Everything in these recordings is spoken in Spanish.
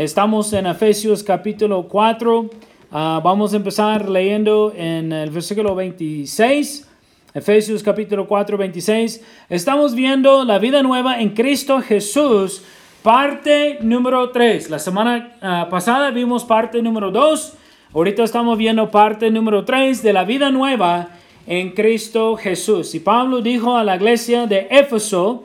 Estamos en Efesios capítulo 4. Ah, vamos a empezar leyendo en el versículo 26. Efesios capítulo 4, 26. Estamos viendo la vida nueva en Cristo Jesús, parte número 3. La semana ah, pasada vimos parte número 2. Ahorita estamos viendo parte número 3 de la vida nueva en Cristo Jesús. Y Pablo dijo a la iglesia de Éfeso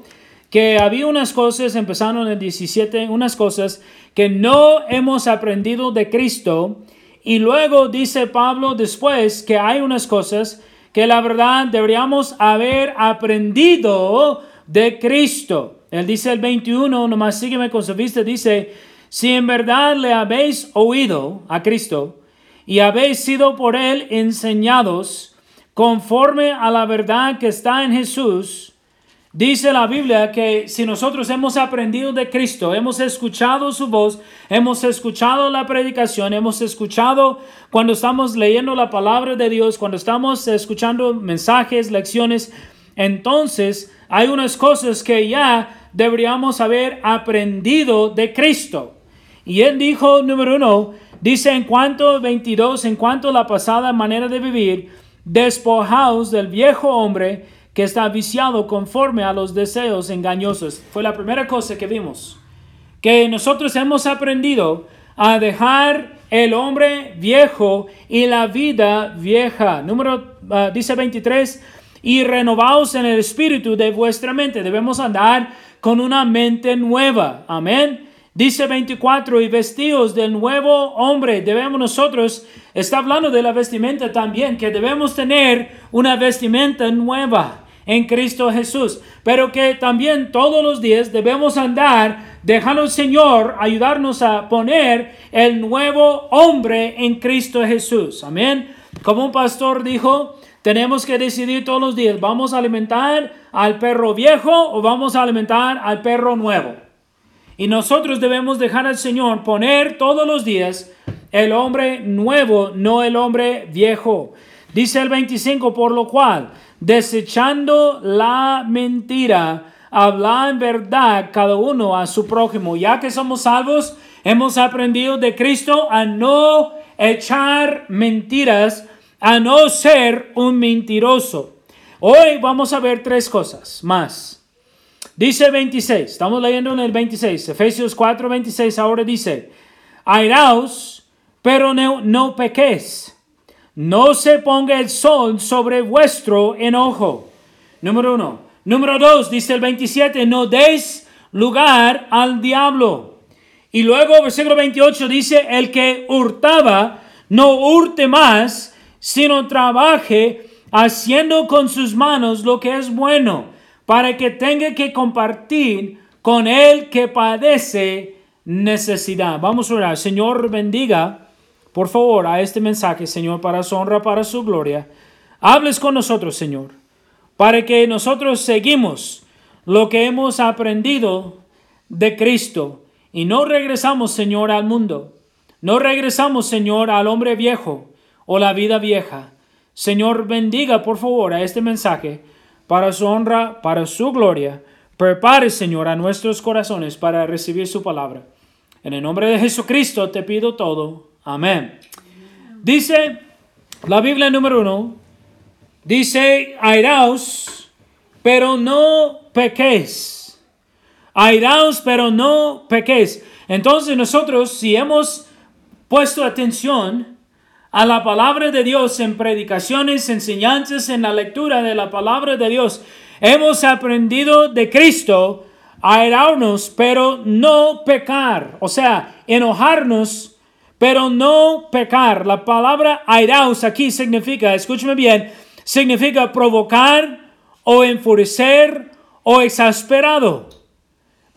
que había unas cosas, empezando en el 17, unas cosas que no hemos aprendido de Cristo. Y luego dice Pablo después que hay unas cosas que la verdad deberíamos haber aprendido de Cristo. Él dice el 21, nomás sígueme con su vista, dice, si en verdad le habéis oído a Cristo y habéis sido por él enseñados, conforme a la verdad que está en Jesús, dice la Biblia que si nosotros hemos aprendido de Cristo, hemos escuchado su voz, hemos escuchado la predicación, hemos escuchado cuando estamos leyendo la palabra de Dios, cuando estamos escuchando mensajes, lecciones, entonces hay unas cosas que ya deberíamos haber aprendido de Cristo. Y él dijo, número uno, dice en cuanto 22, en cuanto a la pasada manera de vivir, despojaos del viejo hombre que está viciado conforme a los deseos engañosos. Fue la primera cosa que vimos. Que nosotros hemos aprendido a dejar el hombre viejo y la vida vieja. Número, ah, dice 23, y renovaos en el espíritu de vuestra mente. Debemos andar con una mente nueva. Amén. Dice 24, y vestidos del nuevo hombre, debemos nosotros, está hablando de la vestimenta también, que debemos tener una vestimenta nueva en Cristo Jesús, pero que también todos los días debemos andar dejando al Señor ayudarnos a poner el nuevo hombre en Cristo Jesús. Amén. Como un pastor dijo, tenemos que decidir todos los días, ¿vamos a alimentar al perro viejo o vamos a alimentar al perro nuevo? Y nosotros debemos dejar al Señor poner todos los días el hombre nuevo, no el hombre viejo. Dice el 25, por lo cual, desechando la mentira, habla en verdad cada uno a su prójimo. Ya que somos salvos, hemos aprendido de Cristo a no echar mentiras, a no ser un mentiroso. Hoy vamos a ver tres cosas más. Dice 26, estamos leyendo en el 26, Efesios 4, 26, ahora dice, airaos, pero no, no pequéis, no se ponga el sol sobre vuestro enojo. Número uno. Número dos, dice el 27, no deis lugar al diablo. Y luego, versículo 28 dice, el que hurtaba, no hurte más, sino trabaje haciendo con sus manos lo que es bueno para que tenga que compartir con el que padece necesidad. Vamos a orar. Señor, bendiga, por favor, a este mensaje, Señor, para su honra, para su gloria. Hables con nosotros, Señor, para que nosotros seguimos lo que hemos aprendido de Cristo y no regresamos, Señor, al mundo. No regresamos, Señor, al hombre viejo o la vida vieja. Señor, bendiga, por favor, a este mensaje para su honra, para su gloria. Prepare, Señor, a nuestros corazones para recibir su palabra. En el nombre de Jesucristo te pido todo. Amén. Dice la Biblia número uno, dice, airaos, pero no pequéis. Airaos, pero no pequéis. Entonces nosotros, si hemos puesto atención, a la palabra de Dios en predicaciones, enseñanzas, en la lectura de la palabra de Dios. Hemos aprendido de Cristo a airarnos, pero no pecar. O sea, enojarnos, pero no pecar. La palabra airaos aquí significa, escúcheme bien, significa provocar o enfurecer o exasperado.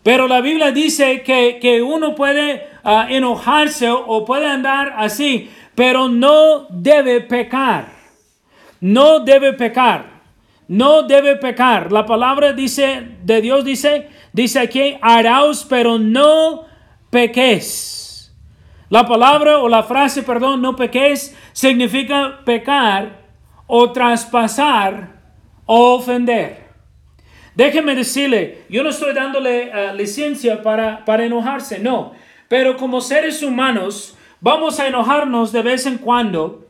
Pero la Biblia dice que, uno puede ah, enojarse o puede andar así, pero no debe pecar. No debe pecar. No debe pecar. La palabra dice, de Dios dice, dice aquí, haraos, pero no pequéis. La palabra o la frase, perdón, no pequéis, significa pecar o traspasar o ofender. Déjeme decirle, yo no estoy dándole eh, licencia para, para enojarse, no. pero como seres humanos vamos a enojarnos de vez en cuando.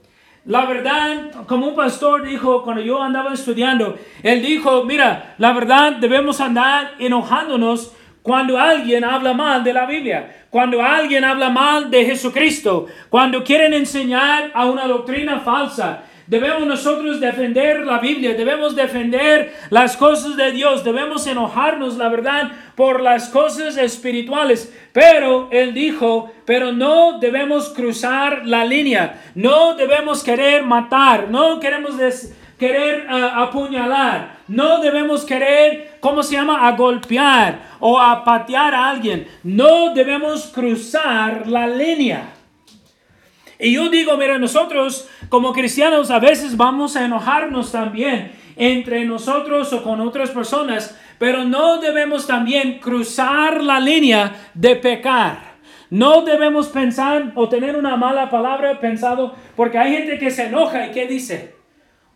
La verdad, como un pastor dijo cuando yo andaba estudiando, él dijo, mira, la verdad debemos andar enojándonos cuando alguien habla mal de la Biblia, cuando alguien habla mal de Jesucristo, cuando quieren enseñar a una doctrina falsa, Debemos nosotros defender la Biblia, debemos defender las cosas de Dios, debemos enojarnos, la verdad, por las cosas espirituales. Pero Él dijo, pero no debemos cruzar la línea, no debemos querer matar, no queremos querer uh, apuñalar, no debemos querer, ¿cómo se llama?, a golpear o a patear a alguien, no debemos cruzar la línea. Y yo digo, mira, nosotros como cristianos a veces vamos a enojarnos también entre nosotros o con otras personas, pero no debemos también cruzar la línea de pecar. No debemos pensar o tener una mala palabra pensado, porque hay gente que se enoja y ¿qué dice?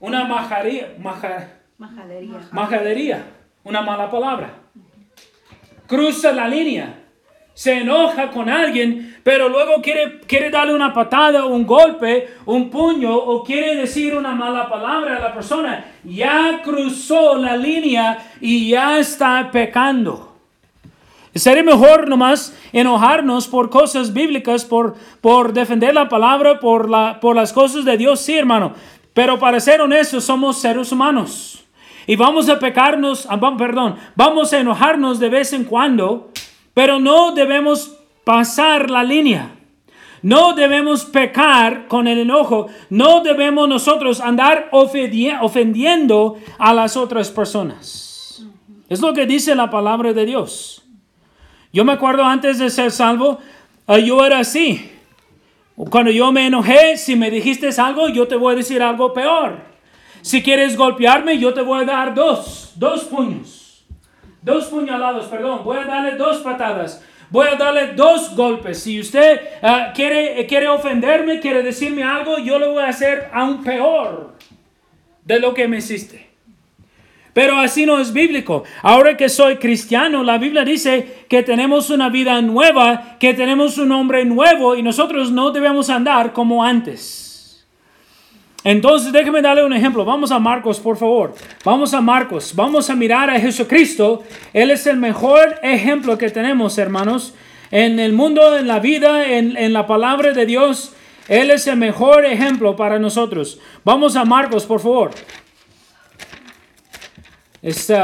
Una majadería, majadería. majadería, una mala palabra. Cruza la línea se enoja con alguien, pero luego quiere, quiere darle una patada, un golpe, un puño o quiere decir una mala palabra a la persona, ya cruzó la línea y ya está pecando. Sería mejor nomás enojarnos por cosas bíblicas, por, por defender la palabra, por, la, por las cosas de Dios, sí, hermano. Pero para ser honestos, somos seres humanos. Y vamos a pecarnos, ah, perdón, vamos a enojarnos de vez en cuando. Pero no debemos pasar la línea. No debemos pecar con el enojo. No debemos nosotros andar ofendiendo a las otras personas. Es lo que dice la palabra de Dios. Yo me acuerdo antes de ser salvo, eh, yo era así. Cuando yo me enojé, si me dijiste algo, yo te voy a decir algo peor. Si quieres golpearme, yo te voy a dar dos, dos puños dos puñalados, perdón, voy a darle dos patadas, voy a darle dos golpes. Si usted ah, quiere, quiere ofenderme, quiere decirme algo, yo le voy a hacer aún peor de lo que me hiciste. Pero así no es bíblico. Ahora que soy cristiano, la Biblia dice que tenemos una vida nueva, que tenemos un hombre nuevo y nosotros no debemos andar como antes. Entonces, déjeme darle un ejemplo. Vamos a Marcos, por favor. Vamos a Marcos. Vamos a mirar a Jesucristo. Él es el mejor ejemplo que tenemos, hermanos. En el mundo, en la vida, en, la palabra de Dios. Él es el mejor ejemplo para nosotros. Vamos a Marcos, por favor.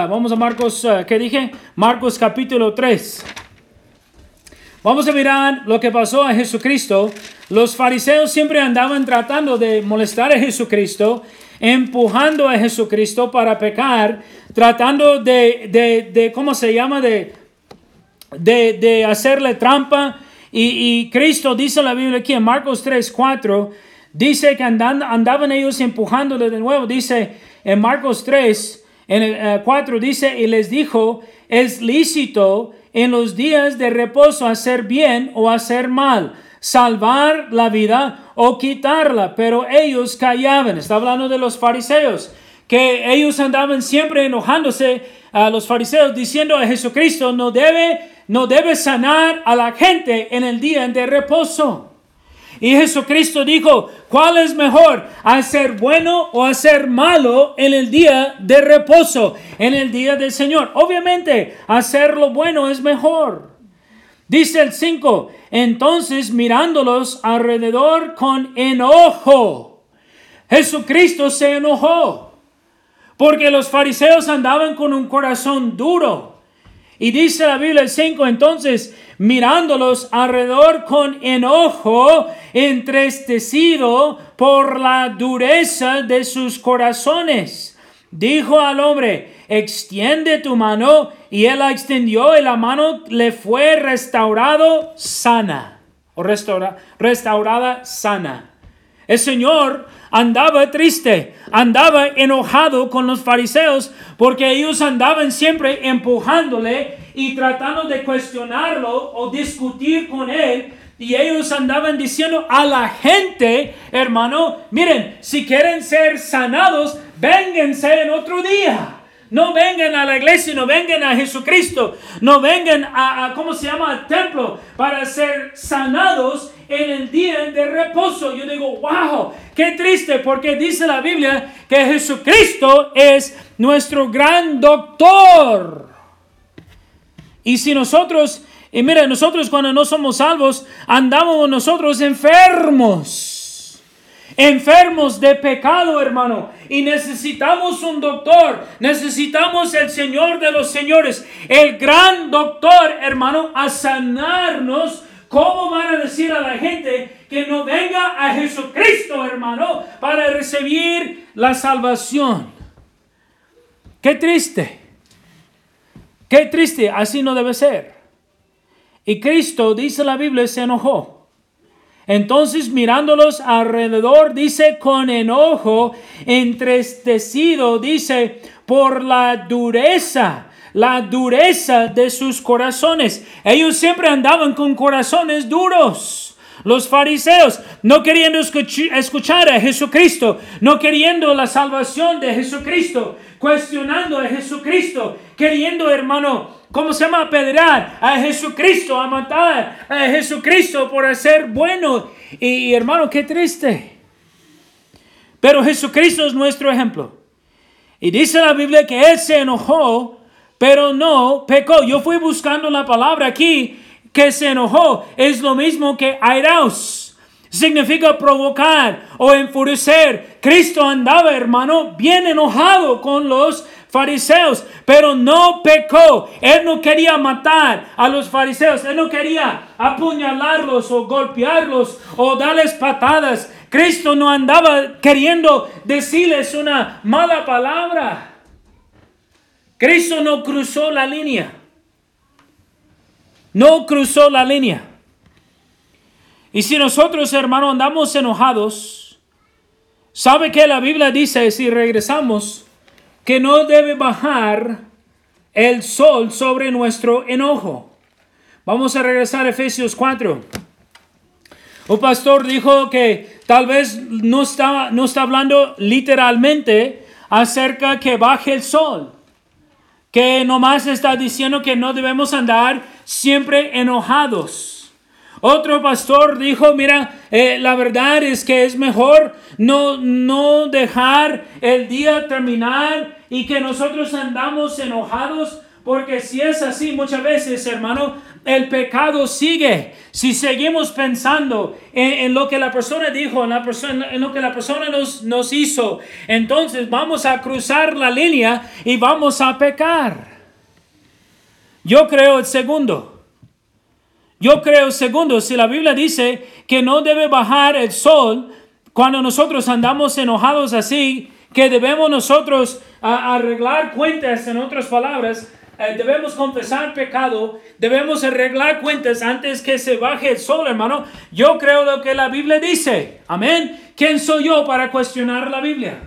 Vamos a Marcos, uh, ¿qué dije? Marcos capítulo 3. Vamos a mirar lo que pasó a Jesucristo. Los fariseos siempre andaban tratando de molestar a Jesucristo, empujando a Jesucristo para pecar, tratando de, ¿cómo se llama? De, de, hacerle trampa. Y, Cristo dice la Biblia aquí en Marcos 3, 4, dice que andan, andaban ellos empujándole de nuevo. Dice en Marcos 3, en el 4, eh, dice, y les dijo, es lícito en los días de reposo hacer bien o hacer mal, salvar la vida o quitarla, pero ellos callaban. Está hablando de los fariseos, que ellos andaban siempre enojándose a los fariseos diciendo a Jesucristo no debe no debe sanar a la gente en el día de reposo. Y Jesucristo dijo, ¿cuál es mejor? ¿Hacer bueno o hacer malo en el día de reposo, en el día del Señor? Obviamente, hacer lo bueno es mejor. Dice el 5, entonces mirándolos alrededor con enojo, Jesucristo se enojó, porque los fariseos andaban con un corazón duro. Y dice la Biblia el 5, entonces mirándolos alrededor con enojo, entristecido por la dureza de sus corazones. Dijo al hombre, extiende tu mano, y él la extendió, y la mano le fue restaurado sana, o restaura, restaurada sana. El Señor andaba triste, andaba enojado con los fariseos porque ellos andaban siempre empujándole y tratando de cuestionarlo o discutir con él. Y ellos andaban diciendo a la gente, hermano, miren, si quieren ser sanados, vénganse en otro día. No vengan a la iglesia, no vengan a Jesucristo, no vengan a, ¿cómo se llama?, al templo para ser sanados en el día de reposo. Yo digo, wow, qué triste, porque dice la Biblia que Jesucristo es nuestro gran doctor. Y si nosotros, y mira, nosotros cuando no somos salvos, andamos nosotros enfermos enfermos de pecado, hermano. Y necesitamos un doctor, necesitamos el Señor de los señores, el gran doctor, hermano, a sanarnos. ¿Cómo van a decir a la gente que no venga a Jesucristo, hermano, para recibir la salvación? Qué triste. Qué triste, así no debe ser. Y Cristo, dice la Biblia, se enojó. Entonces mirándolos alrededor, dice con enojo, entristecido, dice, por la dureza, la dureza de sus corazones. Ellos siempre andaban con corazones duros. Los fariseos, no queriendo escuchar a Jesucristo, no queriendo la salvación de Jesucristo, cuestionando a Jesucristo, queriendo, hermano, ¿Cómo se llama? Apedrear a Jesucristo, a matar a Jesucristo por ser bueno. Y, hermano, qué triste. Pero Jesucristo es nuestro ejemplo. Y dice la Biblia que Él se enojó, pero no pecó. Yo fui buscando la palabra aquí que se enojó. Es lo mismo que airaos. Significa provocar o enfurecer. Cristo andaba, hermano, bien enojado con los fariseos, pero no pecó. Él no quería matar a los fariseos, él no quería apuñalarlos o golpearlos o darles patadas. Cristo no andaba queriendo decirles una mala palabra. Cristo no cruzó la línea. No cruzó la línea. Y si nosotros, hermano, andamos enojados, ¿sabe que la Biblia dice si regresamos? Que no debe bajar el sol sobre nuestro enojo. Vamos a regresar a Efesios 4. Un pastor dijo que tal vez no está, no está hablando literalmente acerca que baje el sol. Que nomás está diciendo que no debemos andar siempre enojados. Otro pastor dijo, mira, eh, la verdad es que es mejor no, no dejar el día terminar y que nosotros andamos enojados, porque si es así muchas veces, hermano, el pecado sigue. Si seguimos pensando en, lo que la persona dijo, en, lo que la persona nos, nos hizo, entonces vamos a cruzar la línea y vamos a pecar. Yo creo el segundo. Yo creo, segundo, si la Biblia dice que no debe bajar el sol cuando nosotros andamos enojados así, que debemos nosotros arreglar cuentas, en otras palabras, eh, debemos confesar pecado, debemos arreglar cuentas antes que se baje el sol, hermano. Yo creo lo que la Biblia dice. Amén. ¿Quién soy yo para cuestionar la Biblia?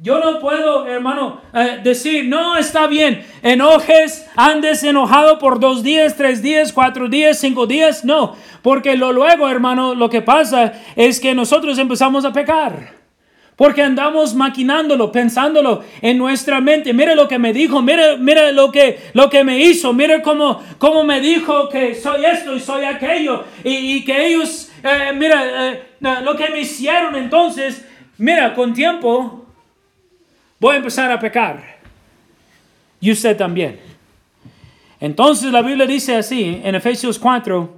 Yo no puedo, hermano, eh, decir, no, está bien, enojes, andes enojado por dos días, tres días, cuatro días, cinco días. No, porque lo luego, hermano, lo que pasa es que nosotros empezamos a pecar. Porque andamos maquinándolo, pensándolo en nuestra mente. Mire lo que me dijo, mire, mire lo, que, lo que me hizo, mire cómo, cómo me dijo que soy esto y soy aquello. Y, que ellos, eh, mira, eh, lo que me hicieron entonces, mira, con tiempo voy a empezar a pecar. Y usted también. Entonces la Biblia dice así en Efesios 4,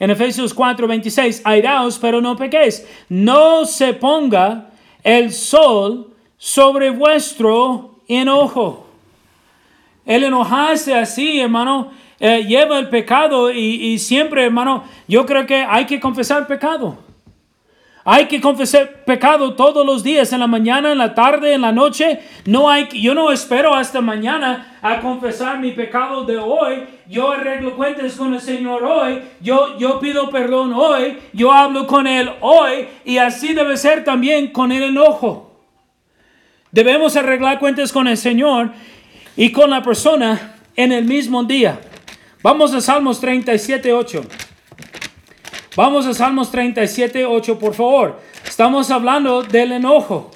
en Efesios 4, 26, airaos, pero no pequéis. No se ponga el sol sobre vuestro enojo. El enojarse así, hermano, eh, lleva el pecado y, y siempre, hermano, yo creo que hay que confesar pecado. Hay que confesar pecado todos los días, en la mañana, en la tarde, en la noche. No hay, yo no espero hasta mañana a confesar mi pecado de hoy. Yo arreglo cuentas con el Señor hoy. Yo, yo pido perdón hoy. Yo hablo con Él hoy. Y así debe ser también con el enojo. Debemos arreglar cuentas con el Señor y con la persona en el mismo día. Vamos a Salmos 37, 8. Vamos a Salmos 37, 8, por favor. Estamos hablando del enojo.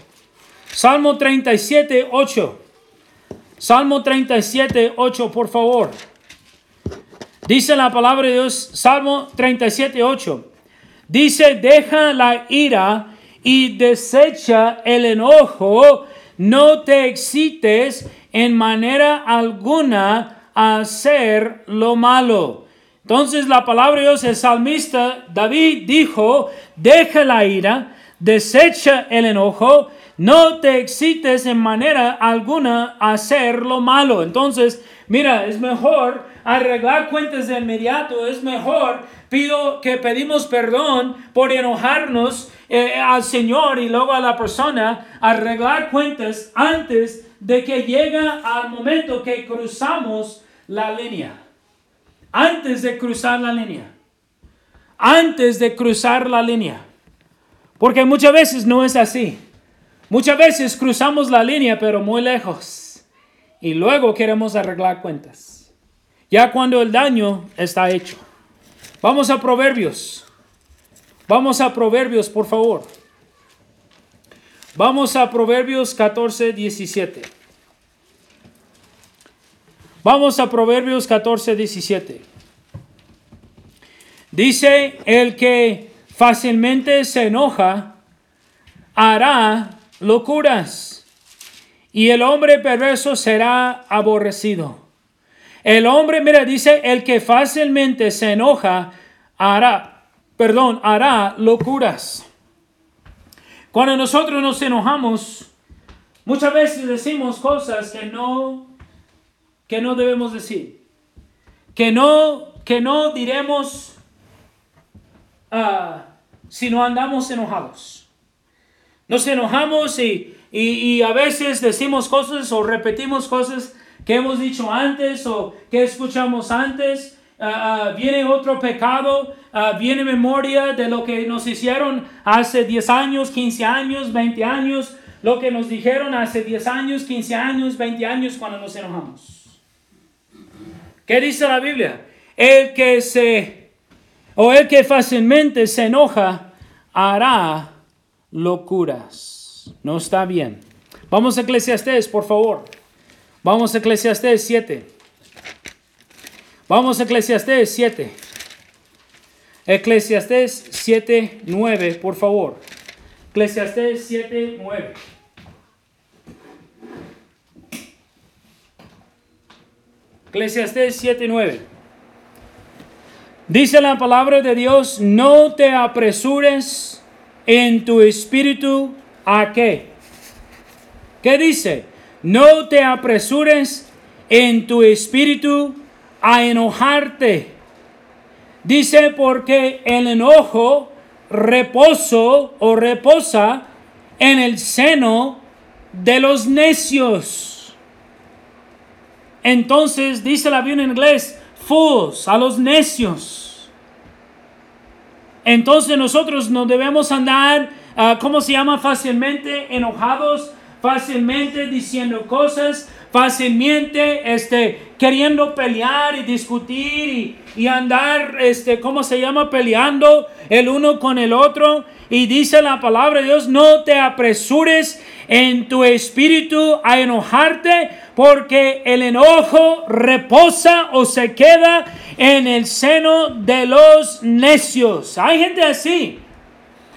Salmo 37, 8. Salmo 37, 8, por favor. Dice la palabra de Dios, Salmo 37, 8. Dice, deja la ira y desecha el enojo, no te excites en manera alguna a hacer lo malo. Entonces la palabra de Dios, el salmista David dijo, deja la ira, desecha el enojo, no te excites en manera alguna a hacer lo malo. Entonces, mira, es mejor arreglar cuentas de inmediato, es mejor pido que pedimos perdón por enojarnos eh, al Señor y luego a la persona, arreglar cuentas antes de que llegue al momento que cruzamos la línea. Antes de cruzar la línea. Antes de cruzar la línea. Porque muchas veces no es así. Muchas veces cruzamos la línea pero muy lejos. Y luego queremos arreglar cuentas. Ya cuando el daño está hecho. Vamos a Proverbios. Vamos a Proverbios, por favor. Vamos a Proverbios 14, 17. Vamos a Proverbios 14, 17. Dice, el que fácilmente se enoja hará locuras y el hombre perverso será aborrecido. El hombre, mira, dice, el que fácilmente se enoja hará, perdón, hará locuras. Cuando nosotros nos enojamos, muchas veces decimos cosas que no, que no debemos decir. Que no, que no diremos uh, si no andamos enojados. Nos enojamos y, y a veces decimos cosas o repetimos cosas que hemos dicho antes o que escuchamos antes. Ah, ah, viene otro pecado, uh, viene memoria de lo que nos hicieron hace 10 años, 15 años, 20 años, lo que nos dijeron hace 10 años, 15 años, 20 años cuando nos enojamos. ¿Qué dice la Biblia? El que se, o el que fácilmente se enoja, hará locuras. No está bien. Vamos a Eclesiastés, por favor. Vamos a Eclesiastés 7. Vamos a Eclesiastés 7. Eclesiastés 7, 9, por favor. Eclesiastés 7, 9. Eclesiastés 7, 9. Dice la palabra de Dios, no te apresures en tu espíritu a qué. ¿Qué dice? No te apresures en tu espíritu a enojarte. Dice porque el enojo reposo o reposa en el seno de los necios. Entonces dice la Biblia en inglés, fools, a los necios. Entonces nosotros no debemos andar, uh, ¿cómo se llama? Fácilmente enojados fácilmente diciendo cosas, fácilmente este, queriendo pelear y discutir y, andar, este, ¿cómo se llama? Peleando el uno con el otro. Y dice la palabra de Dios, no te apresures en tu espíritu a enojarte, porque el enojo reposa o se queda en el seno de los necios. Hay gente así.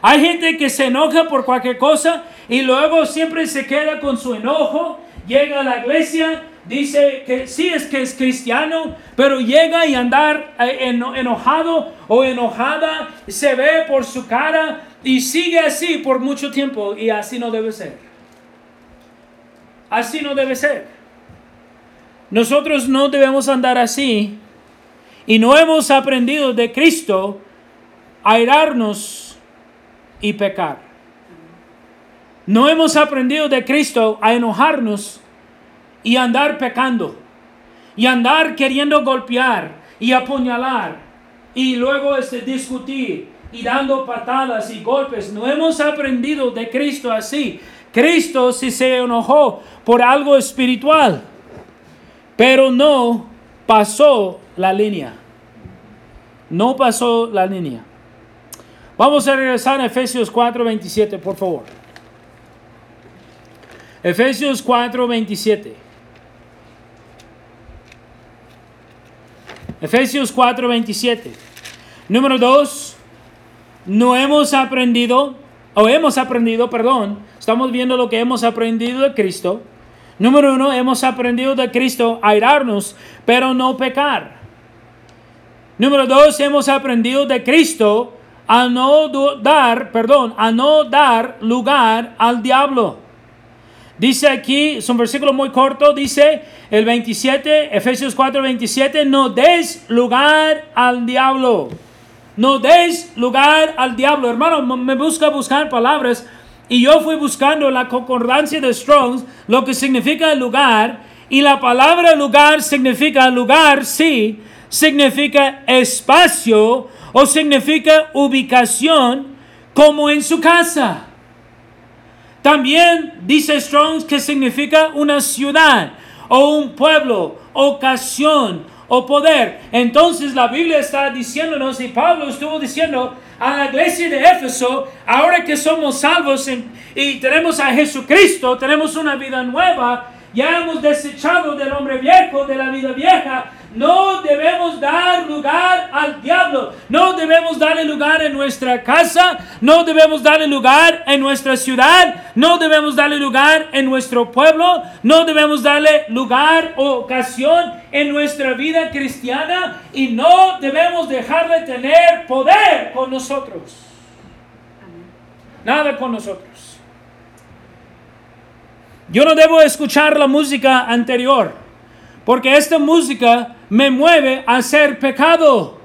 Hay gente que se enoja por cualquier cosa y luego siempre se queda con su enojo, llega a la iglesia, dice que sí es que es cristiano, pero llega y andar eh, enojado o enojada, se ve por su cara y sigue así por mucho tiempo y así no debe ser. Así no debe ser. Nosotros no debemos andar así y no hemos aprendido de Cristo a irarnos y pecar. No hemos aprendido de Cristo a enojarnos y andar pecando y andar queriendo golpear y apuñalar y luego este, discutir y dando patadas y golpes. No hemos aprendido de Cristo así. Cristo sí se enojó por algo espiritual, pero no pasó la línea. No pasó la línea. Vamos a regresar a Efesios 4, 27, por favor. Efesios 4, 27. Efesios 4, 27. Número 2. No hemos aprendido, o hemos aprendido, perdón, estamos viendo lo que hemos aprendido de Cristo. Número 1. Hemos aprendido de Cristo a pero no pecar. Número 2. Hemos aprendido de Cristo a no dar, perdón, a no dar lugar al diablo. Dice aquí, es un versículo muy corto, dice el 27, Efesios 4, 27, no des lugar al diablo. No des lugar al diablo. Hermano, me busca buscar palabras y yo fui buscando la concordancia de Strong's, lo que significa lugar, y la palabra lugar significa lugar, sí, significa espacio o significa ubicación como en su casa. También dice Strong que significa una ciudad o un pueblo, ocasión o poder. Entonces la Biblia está diciéndonos y Pablo estuvo diciendo a la iglesia de Éfeso, ahora que somos salvos y tenemos a Jesucristo, tenemos una vida nueva, ya hemos desechado del hombre viejo, de la vida vieja, no debemos dar lugar al diablo. No debemos darle lugar en nuestra casa. No debemos darle lugar en nuestra ciudad. No debemos darle lugar en nuestro pueblo. No debemos darle lugar o ocasión en nuestra vida cristiana. Y no debemos dejarle tener poder con nosotros. Nada con nosotros. Yo no debo escuchar la música anterior. Porque esta música me mueve a hacer pecado.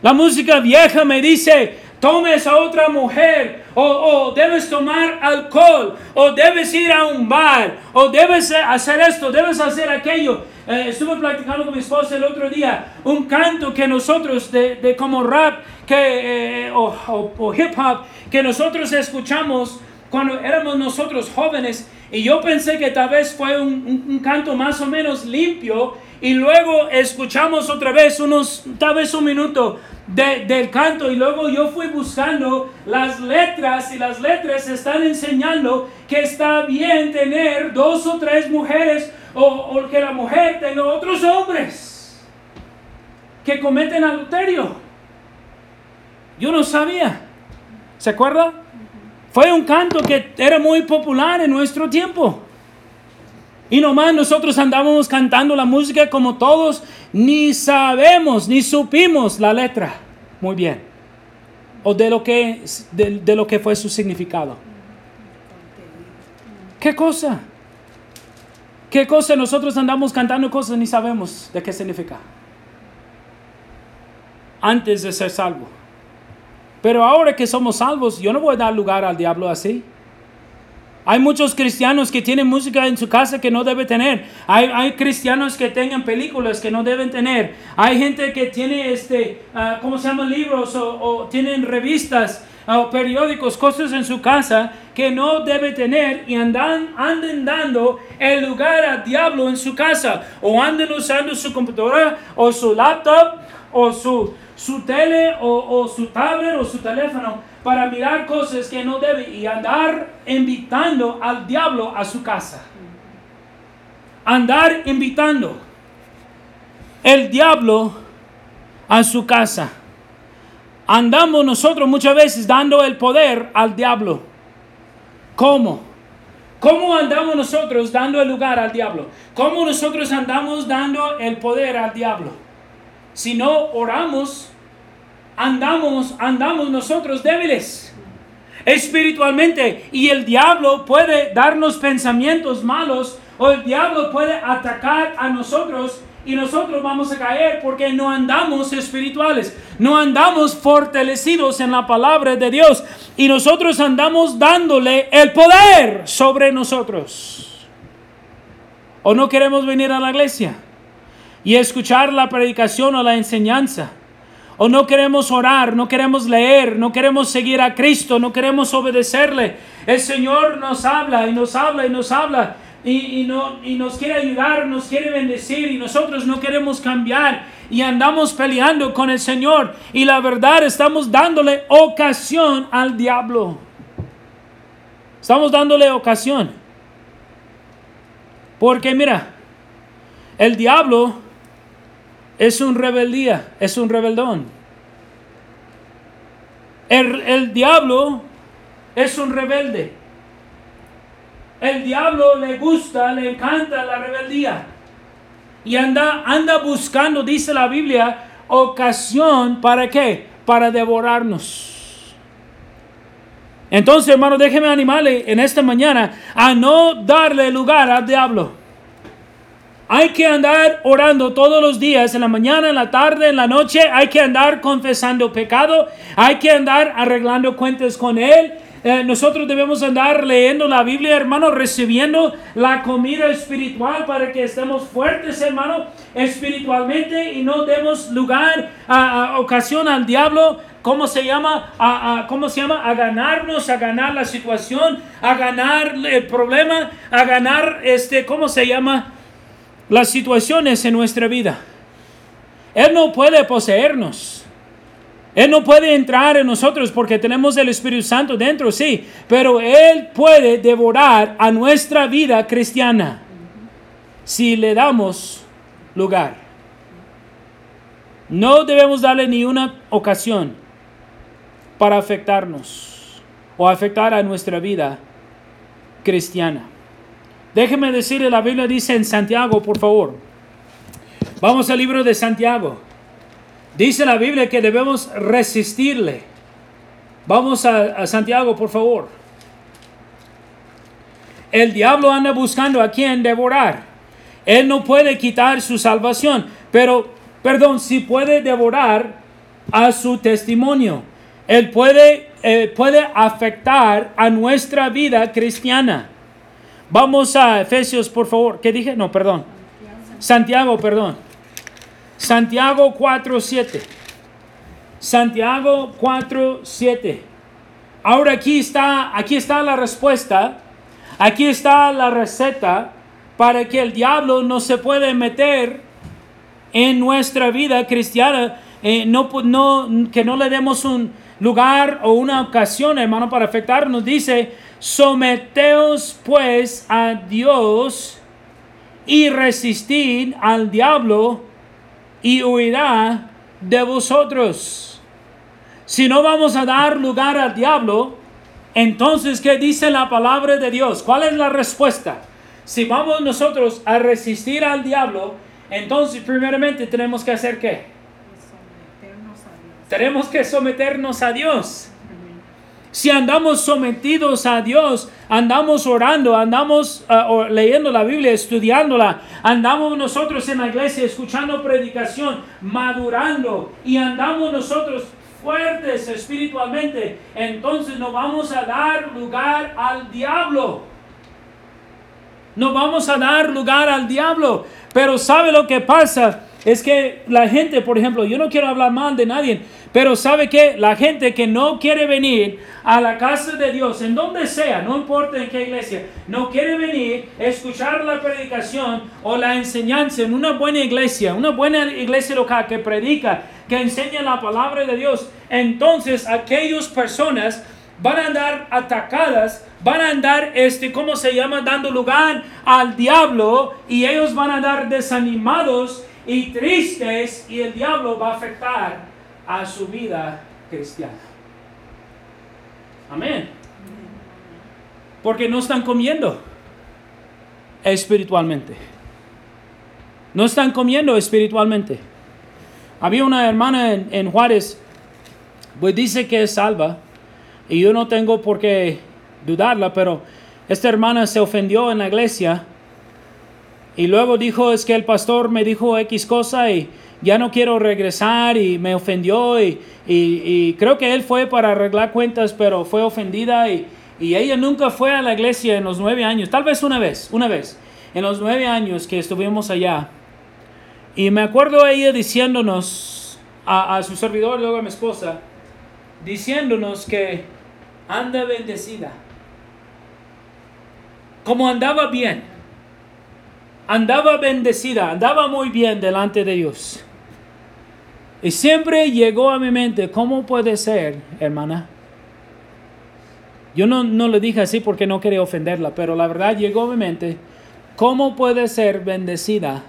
La música vieja me dice, tomes a otra mujer, o, debes tomar alcohol, o debes ir a un bar, o debes hacer esto, debes hacer aquello. Eh, estuve practicando con mi esposa el otro día un canto que nosotros, de, como rap que, eh, o hip hop, que nosotros escuchamos cuando éramos nosotros jóvenes y yo pensé que tal vez fue un, canto más o menos limpio y luego escuchamos otra vez unos, tal vez un minuto del canto y luego yo fui buscando las letras y las letras están enseñando que está bien tener dos o tres mujeres o, o que la mujer tenga otros hombres que cometen adulterio. Yo no sabía. ¿Se acuerda? Fue un canto que era muy popular en nuestro tiempo. Y nomás nosotros andábamos cantando la música como todos, ni sabemos, ni supimos la letra muy bien. O de lo que, de, lo que fue su significado. ¿Qué cosa? ¿Qué cosa nosotros andamos cantando cosas ni sabemos de qué significa? Antes de ser salvo. Pero ahora que somos salvos, yo no voy a dar lugar al diablo así. Hay muchos cristianos que tienen música en su casa que no debe tener. Hay, cristianos que tengan películas que no deben tener. Hay gente que tiene, este, uh, ¿cómo se llaman? Libros o, tienen revistas o periódicos, cosas en su casa que no debe tener y andan, anden dando el lugar al diablo en su casa. O anden usando su computadora o su laptop o su su tele o, su tablet o su teléfono para mirar cosas que no debe y andar invitando al diablo a su casa. Andar invitando el diablo a su casa. Andamos nosotros muchas veces dando el poder al diablo. ¿Cómo? ¿Cómo andamos nosotros dando el lugar al diablo? ¿Cómo nosotros andamos dando el poder al diablo? Si no oramos, andamos, andamos nosotros débiles espiritualmente y el diablo puede darnos pensamientos malos o el diablo puede atacar a nosotros y nosotros vamos a caer porque no andamos espirituales, no andamos fortalecidos en la palabra de Dios y nosotros andamos dándole el poder sobre nosotros. ¿O no queremos venir a la iglesia? y escuchar la predicación o la enseñanza. O no queremos orar, no queremos leer, no queremos seguir a Cristo, no queremos obedecerle. El Señor nos habla y nos habla y nos habla y, no, y nos quiere ayudar, nos quiere bendecir y nosotros no queremos cambiar y andamos peleando con el Señor y la verdad estamos dándole ocasión al diablo. Estamos dándole ocasión. Porque mira, el diablo es un rebeldía, es un rebeldón. El, el diablo es un rebelde. El diablo le gusta, le encanta la rebeldía. Y anda, anda buscando, dice la Biblia, ocasión para qué? Para devorarnos. Entonces, hermano, déjeme animarle en esta mañana a no darle lugar al diablo. Hay que andar orando todos los días, en la mañana, en la tarde, en la noche. Hay que andar confesando pecado. Hay que andar arreglando cuentas con Él. Eh, nosotros debemos andar leyendo la Biblia, hermano, recibiendo la comida espiritual para que estemos fuertes, hermano, espiritualmente y no demos lugar a, ocasión al diablo. ¿Cómo se llama? A, ¿Cómo se llama? A ganarnos, a ganar la situación, a ganar el problema, a ganar, este, ¿cómo se llama? Las situaciones en nuestra vida. Él no puede poseernos. Él no puede entrar en nosotros porque tenemos el Espíritu Santo dentro, sí, pero Él puede devorar a nuestra vida cristiana si le damos lugar. No debemos darle ni una ocasión para afectarnos o afectar a nuestra vida cristiana. Déjeme decirle, la Biblia dice en Santiago, por favor. Vamos al libro de Santiago. Dice la Biblia que debemos resistirle. Vamos a, Santiago, por favor. El diablo anda buscando a quien devorar. Él no puede quitar su salvación, pero, perdón, si puede devorar a su testimonio. Él puede, eh, puede afectar a nuestra vida cristiana. Vamos a Efesios, por favor. ¿Qué dije? No, perdón. Santiago, perdón. Santiago 4.7. Santiago 4.7. Ahora aquí está, aquí está la respuesta. Aquí está la receta para que el diablo no se puede meter en nuestra vida cristiana. Eh, no, que no le demos un lugar o una ocasión, hermano, para afectarnos. Dice, someteos pues a Dios y resistid al diablo y huirá de vosotros. Si no vamos a dar lugar al diablo, entonces, ¿qué dice la palabra de Dios? ¿Cuál es la respuesta? Si vamos nosotros a resistir al diablo, entonces primeramente tenemos que hacer qué? Tenemos que someternos a Dios. Si andamos sometidos a Dios, andamos orando, andamos uh, leyendo la Biblia, estudiándola, andamos nosotros en la iglesia escuchando predicación, madurando y andamos nosotros fuertes espiritualmente, entonces no vamos a dar lugar al diablo. No vamos a dar lugar al diablo. Pero ¿sabe lo que pasa? Es que la gente, por ejemplo, yo no quiero hablar mal de nadie, pero sabe que la gente que no quiere venir a la casa de Dios, en donde sea, no importa en qué iglesia, no quiere venir, escuchar la predicación o la enseñanza en una buena iglesia, una buena iglesia local que predica, que enseña la palabra de Dios, entonces aquellas personas van a andar atacadas, van a andar, este, ¿cómo se llama? Dando lugar al diablo y ellos van a andar desanimados y tristes y el diablo va a afectar a su vida cristiana. Amén. Porque no están comiendo espiritualmente. No están comiendo espiritualmente. Había una hermana en, Juárez, pues dice que es salva, y yo no tengo por qué dudarla, pero esta hermana se ofendió en la iglesia y luego dijo, es que el pastor me dijo X cosa y ya no quiero regresar y me ofendió y, creo que él fue para arreglar cuentas, pero fue ofendida y, ella nunca fue a la iglesia en los nueve años, tal vez una vez, una vez, en los nueve años que estuvimos allá. Y me acuerdo ella diciéndonos a, a su servidor, luego a mi esposa, diciéndonos que anda bendecida, como andaba bien, andaba bendecida, andaba muy bien delante de Dios. Y siempre llegó a mi mente, ¿cómo puede ser, hermana? Yo no, no le dije así porque no quería ofenderla, pero la verdad llegó a mi mente, ¿cómo puede ser bendecida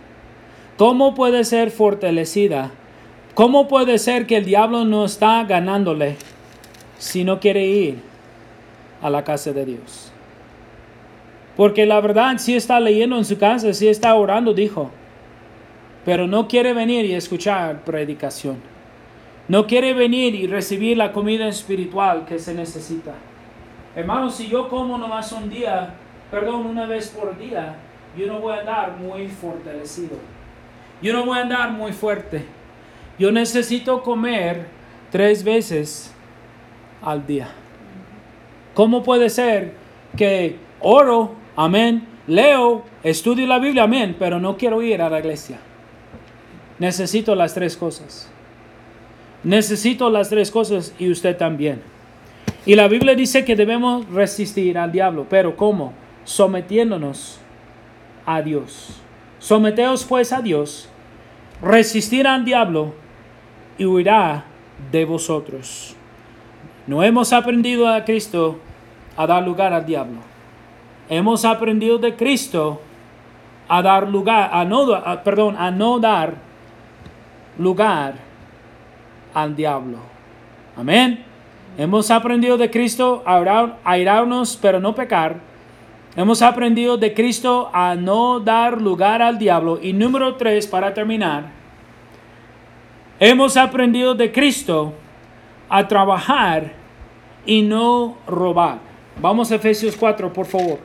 ¿Cómo puede ser fortalecida? ¿Cómo puede ser que el diablo no está ganándole si no quiere ir a la casa de Dios? Porque la verdad, si está leyendo en su casa, si está orando, dijo, pero no quiere venir y escuchar predicación. No quiere venir y recibir la comida espiritual que se necesita. Hermanos, si yo como nomás un día, perdón, una vez por día, yo no voy a andar muy fortalecido. Yo no voy a andar muy fuerte. Yo necesito comer tres veces al día. ¿Cómo puede ser que oro, amén, leo, estudio la Biblia, amén, pero no quiero ir a la iglesia? Necesito las tres cosas. Necesito las tres cosas y usted también. Y la Biblia dice que debemos resistir al diablo, pero ¿cómo? Sometiéndonos a Dios. Someteos pues a Dios, resistir al diablo y huirá de vosotros. No hemos aprendido a Cristo a dar lugar al diablo. Hemos aprendido de Cristo a dar lugar, a no, perdón, a no dar lugar al diablo. Amén. Hemos aprendido de Cristo a airarnos, pero no pecar. Hemos aprendido de Cristo a no dar lugar al diablo. Y número tres, para terminar, hemos aprendido de Cristo a trabajar y no robar. Vamos a Efesios 4, por favor.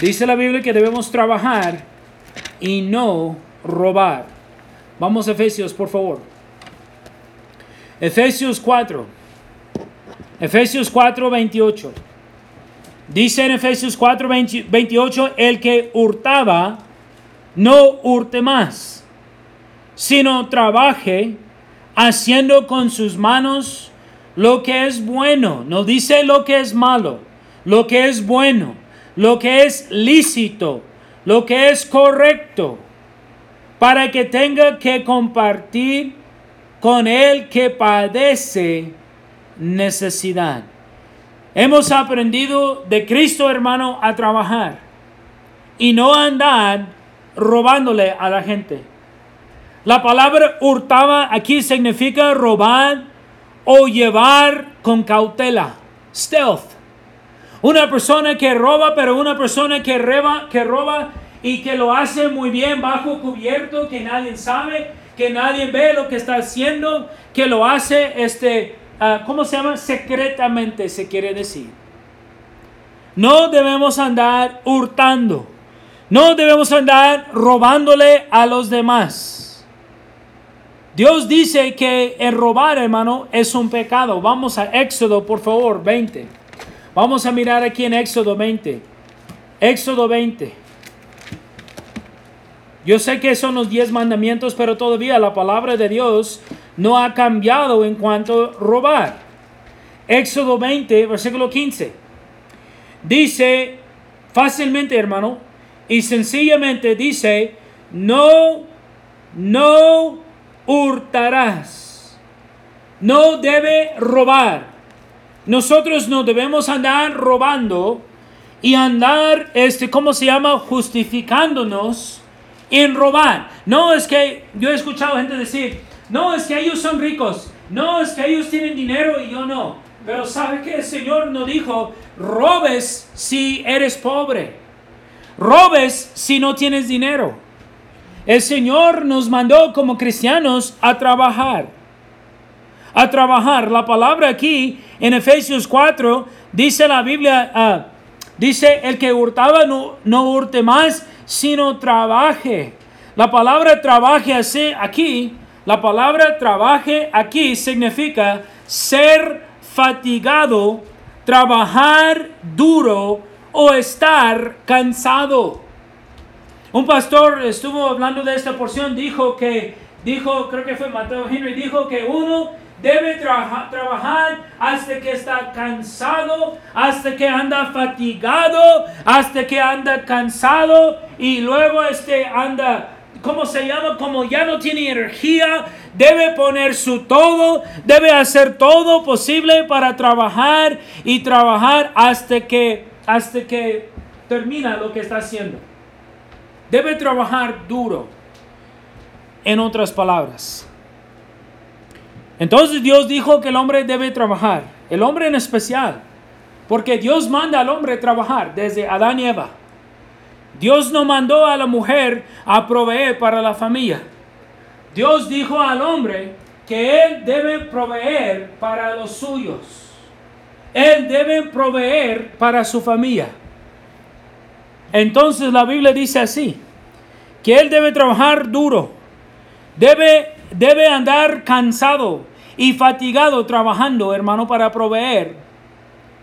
Dice la Biblia que debemos trabajar y no robar. Vamos a Efesios, por favor. Efesios 4. Efesios 4, 28. Dice en Efesios 4, 28, el que hurtaba, no hurte más, sino trabaje haciendo con sus manos lo que es bueno. No dice lo que es malo, lo que es bueno, lo que es lícito, lo que es correcto, para que tenga que compartir con el que padece necesidad. Hemos aprendido de Cristo hermano a trabajar y no andar robándole a la gente. La palabra hurtaba aquí significa robar o llevar con cautela, stealth. Una persona que roba, pero una persona que roba, que roba y que lo hace muy bien bajo cubierto, que nadie sabe, que nadie ve lo que está haciendo, que lo hace este Ah, ¿cómo se llama? Secretamente se quiere decir. No debemos andar hurtando. No debemos andar robándole a los demás. Dios dice que el robar, hermano, es un pecado. Vamos a Éxodo, por favor, 20. Vamos a mirar aquí en Éxodo 20. Éxodo 20. Yo sé que son los 10 mandamientos, pero todavía la palabra de Dios no ha cambiado en cuanto a robar. Éxodo 20, versículo 15. Dice fácilmente, hermano, y sencillamente dice, no, no hurtarás. No debe robar. Nosotros no debemos andar robando y andar, este, ¿cómo se llama? Justificándonos en robar. No es que yo he escuchado gente decir, no, es que ellos son ricos. No, es que ellos tienen dinero y yo no. Pero sabe que el Señor nos dijo, robes si eres pobre. Robes si no tienes dinero. El Señor nos mandó como cristianos a trabajar. A trabajar. La palabra aquí en Efesios 4 dice la Biblia, ah, dice el que hurtaba no, no hurte más, sino trabaje. La palabra trabaje así, aquí la palabra trabaje aquí significa ser fatigado, trabajar duro o estar cansado. Un pastor estuvo hablando de esta porción, dijo que, dijo, creo que fue Mateo Henry, dijo que uno debe trabajar hasta que está cansado, hasta que anda fatigado, hasta que anda cansado y luego este anda ¿cómo se llama? Como ya no tiene energía, debe poner su todo, debe hacer todo posible para trabajar y trabajar hasta que, hasta que termina lo que está haciendo. Debe trabajar duro. en otras palabras. Entonces Dios dijo que el hombre debe trabajar, el hombre en especial, porque Dios manda al hombre trabajar desde Adán y Eva. Dios no mandó a la mujer a proveer para la familia. Dios dijo al hombre que él debe proveer para los suyos. Él debe proveer para su familia. Entonces la Biblia dice así, que él debe trabajar duro, debe, debe andar cansado y fatigado trabajando, hermano, para proveer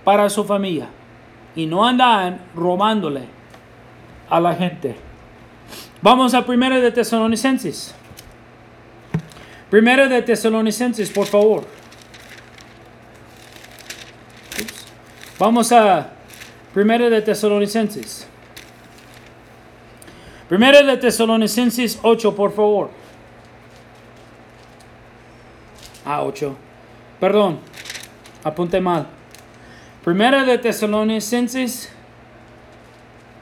para su familia. Y no andar robándole a la gente. Vamos a primera de Tesalonicenses. Primera de Tesalonicenses, por favor. Vamos a Primera de Tesalonicenses. Primera de Tesalonicenses 8, por favor. Ah, 8. Perdón, apunté mal. Primera de Tesalonicenses.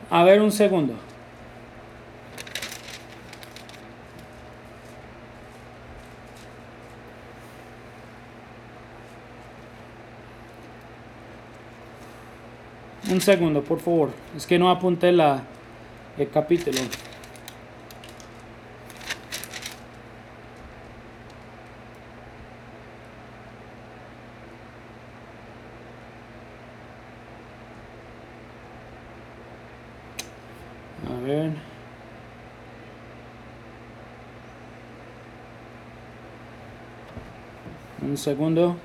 A ver un segundo. Un segundo, por favor. Es que no apunté la, el capítulo. A ver. Un segundo.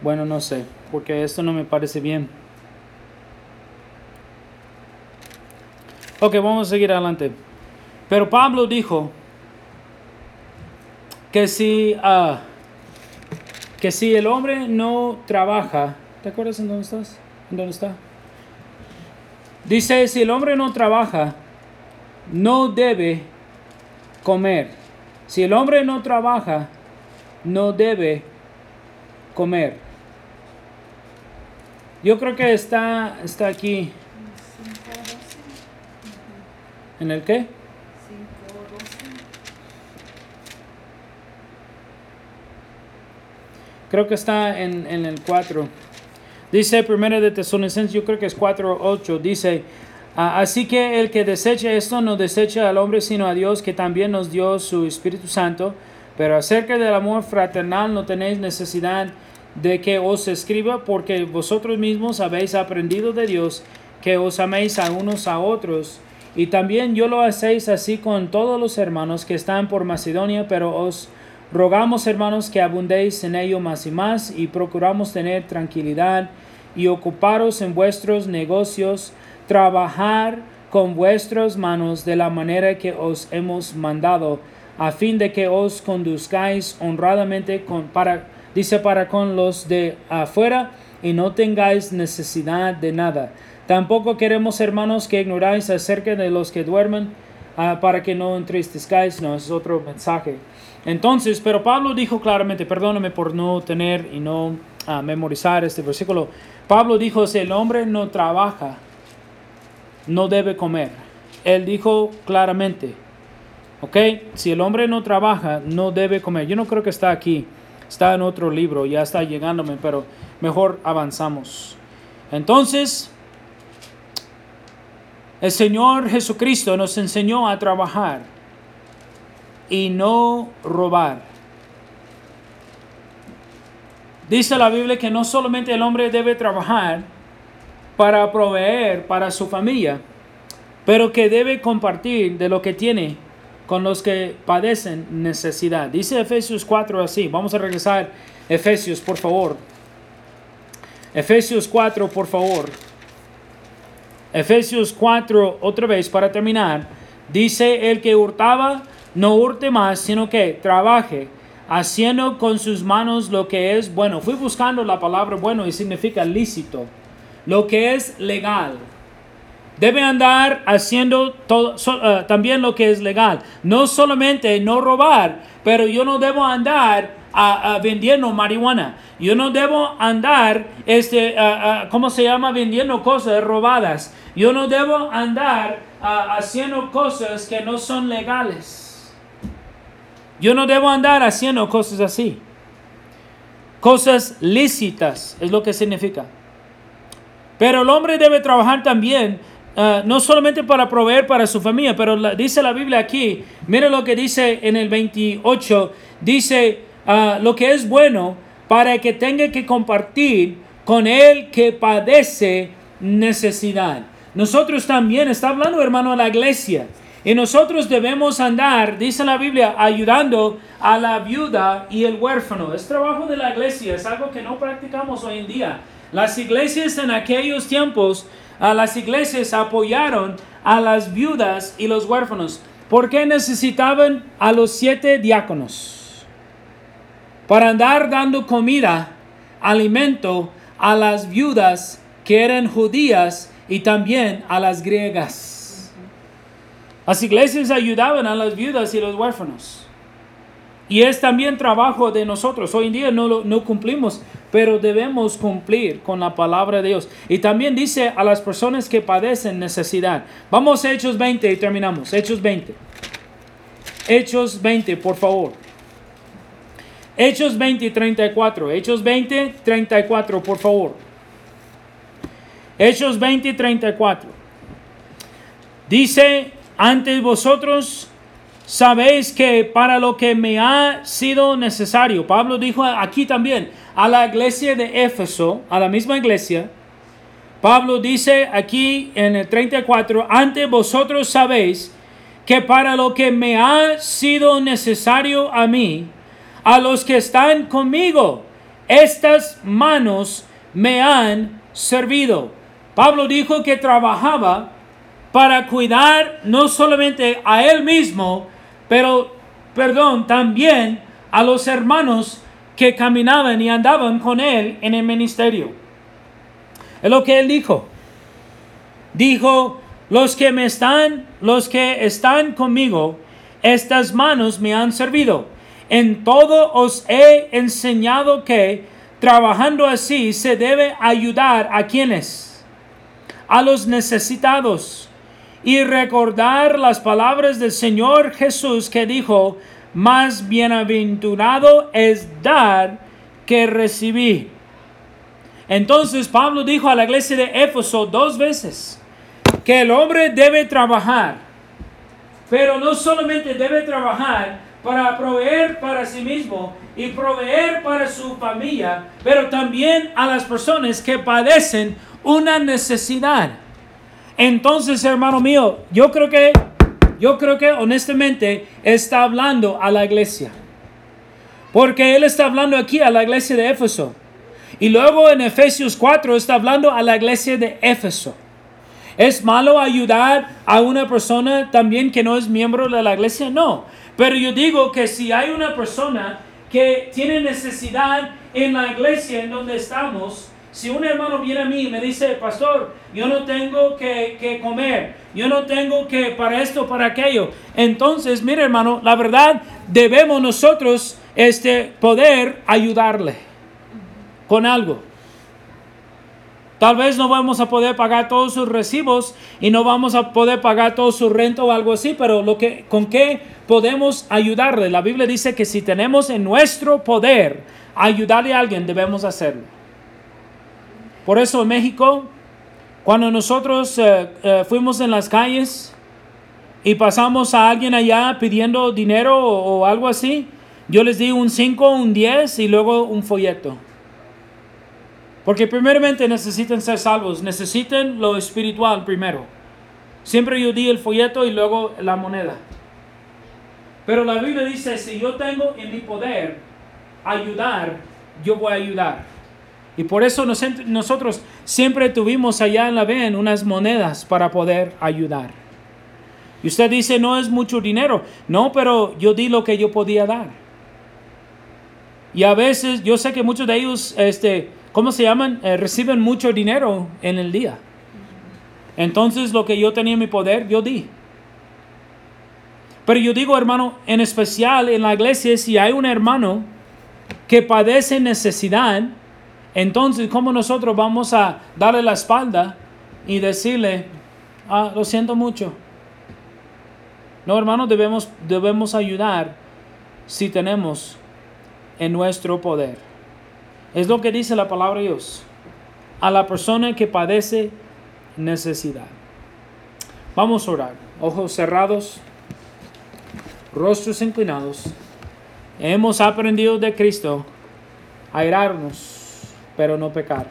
Bueno, no sé, porque esto no me parece bien. Ok, vamos a seguir adelante. Pero Pablo dijo que si, ah, que si el hombre no trabaja, ¿te acuerdas en dónde estás? ¿En dónde está? Dice, si el hombre no trabaja, no debe comer. Si el hombre no trabaja, no debe comer. Yo creo que está, está aquí. ¿En el qué? Creo que está en, en el 4. Dice primero de Tesalonicenses, yo creo que es 4 8, dice, "Ah, así que el que desecha esto no desecha al hombre sino a Dios que también nos dio su Espíritu Santo, pero acerca del amor fraternal no tenéis necesidad de que os escriba porque vosotros mismos habéis aprendido de Dios que os améis a unos a otros. Y también yo lo hacéis así con todos los hermanos que están por Macedonia, pero os rogamos hermanos que abundéis en ello más y más y procuramos tener tranquilidad y ocuparos en vuestros negocios, trabajar con vuestras manos de la manera que os hemos mandado, a fin de que os conduzcáis honradamente con, para, dice para con los de afuera y no tengáis necesidad de nada. Tampoco queremos, hermanos, que ignoráis acerca de los que duermen, ah, para que no entristezcáis. No, es otro mensaje. Entonces, pero Pablo dijo claramente, perdóname por no tener y no ah, memorizar este versículo. Pablo dijo, si el hombre no trabaja, no debe comer. Él dijo claramente, ok, si el hombre no trabaja, no debe comer. Yo no creo que está aquí, está en otro libro, ya está llegándome, pero mejor avanzamos. Entonces, el Señor Jesucristo nos enseñó a trabajar y no robar. Dice la Biblia que no solamente el hombre debe trabajar para proveer para su familia, pero que debe compartir de lo que tiene con los que padecen necesidad. Dice Efesios 4 así. Vamos a regresar Efesios, por favor. Efesios 4, por favor. Efesios 4, otra vez para terminar. Dice el que hurtaba, no hurte más, sino que trabaje, haciendo con sus manos lo que es bueno. Fui buscando la palabra bueno y significa lícito, lo que es legal. Debe andar haciendo todo, eh, también lo que es legal. No solamente no robar, pero yo no debo andar a, vendiendo marihuana. Yo no debo andar, este, ¿cómo se llama? Vendiendo cosas robadas. Yo no debo andar haciendo cosas que no son legales. Yo no debo andar haciendo cosas así. Cosas lícitas es lo que significa. Pero el hombre debe trabajar también, ah, no solamente para proveer para su familia, pero dice la Biblia aquí, mire lo que dice en el 28, dice ah, lo que es bueno para que tenga que compartir con el que padece necesidad. Nosotros también, está hablando hermano a la iglesia, y nosotros debemos andar, dice la Biblia, ayudando a la viuda y el huérfano. Es trabajo de la iglesia, es algo que no practicamos hoy en día. Las iglesias en aquellos tiempos, a las iglesias apoyaron a las viudas y los huérfanos. ¿Por qué necesitaban a los siete diáconos? Para andar dando comida, alimento a las viudas que eran judías y también a las griegas. Las iglesias ayudaban a las viudas y los huérfanos. Y es también trabajo de nosotros. Hoy en día no, no cumplimos, pero debemos cumplir con la palabra de Dios. Y también dice a las personas que padecen necesidad. Vamos a Hechos 20 y terminamos. Hechos 20. Hechos 20, por favor. Hechos 20 y 34. Hechos 20, 34, por favor. Hechos 20 y 34. Dice, antes vosotros sabéis que para lo que me ha sido necesario, Pablo dijo aquí también a la iglesia de Éfeso, a la misma iglesia, Pablo dice aquí en el 34, antes vosotros sabéis que para lo que me ha sido necesario a mí, a los que están conmigo, estas manos me han servido. Pablo dijo que trabajaba para cuidar no solamente a él mismo, pero, perdón, también a los hermanos que caminaban y andaban con él en el ministerio. Es lo que él dijo. Dijo, los que me están, los que están conmigo, estas manos me han servido. En todo os he enseñado que trabajando así se debe ayudar a quienes a los necesitados y recordar las palabras del Señor Jesús que dijo, más bienaventurado es dar que recibir. Entonces Pablo dijo a la iglesia de Éfeso dos veces que el hombre debe trabajar, pero no solamente debe trabajar para proveer para sí mismo y proveer para su familia, pero también a las personas que padecen una necesidad. Entonces, hermano mío, yo creo que, yo creo que honestamente está hablando a la iglesia. Porque él está hablando aquí a la iglesia de Éfeso. Y luego en Efesios 4 está hablando a la iglesia de Éfeso. ¿Es malo ayudar a una persona también que no es miembro de la iglesia? No. Pero yo digo que si hay una persona que tiene necesidad en la iglesia en donde estamos, si un hermano viene a mí y me dice, pastor, yo no tengo que, comer, yo no tengo que para esto, para aquello, entonces, mire hermano, la verdad, debemos nosotros este, poder ayudarle con algo. Tal vez no vamos a poder pagar todos sus recibos y no vamos a poder pagar todo su renta o algo así, pero lo que, con qué podemos ayudarle. La Biblia dice que si tenemos en nuestro poder ayudarle a alguien, debemos hacerlo. Por eso en México, cuando nosotros eh, eh, fuimos en las calles y pasamos a alguien allá pidiendo dinero o, algo así, yo les di un 5, un 10 y luego un folleto. Porque primeramente necesitan ser salvos, necesitan lo espiritual primero. Siempre yo di el folleto y luego la moneda. Pero la Biblia dice, si yo tengo en mi poder ayudar, yo voy a ayudar. Y por eso nosotros siempre tuvimos allá en la VEN unas monedas para poder ayudar. Y usted dice, no es mucho dinero. No, pero yo di lo que yo podía dar. Y a veces, yo sé que muchos de ellos, este, ¿cómo se llaman? Eh, reciben mucho dinero en el día. Entonces lo que yo tenía en mi poder, yo di. Pero yo digo, hermano, en especial en la iglesia, si hay un hermano que padece necesidad, entonces, ¿cómo nosotros vamos a darle la espalda y decirle, ah, lo siento mucho? No, hermanos, debemos, debemos ayudar si tenemos en nuestro poder. Es lo que dice la palabra de Dios. A la persona que padece necesidad. Vamos a orar. Ojos cerrados, rostros inclinados. Hemos aprendido de Cristo a irarnos, pero no pecar.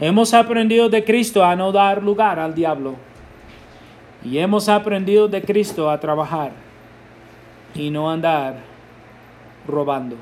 Hemos aprendido de Cristo a no dar lugar al diablo. Y hemos aprendido de Cristo a trabajar y no andar robando.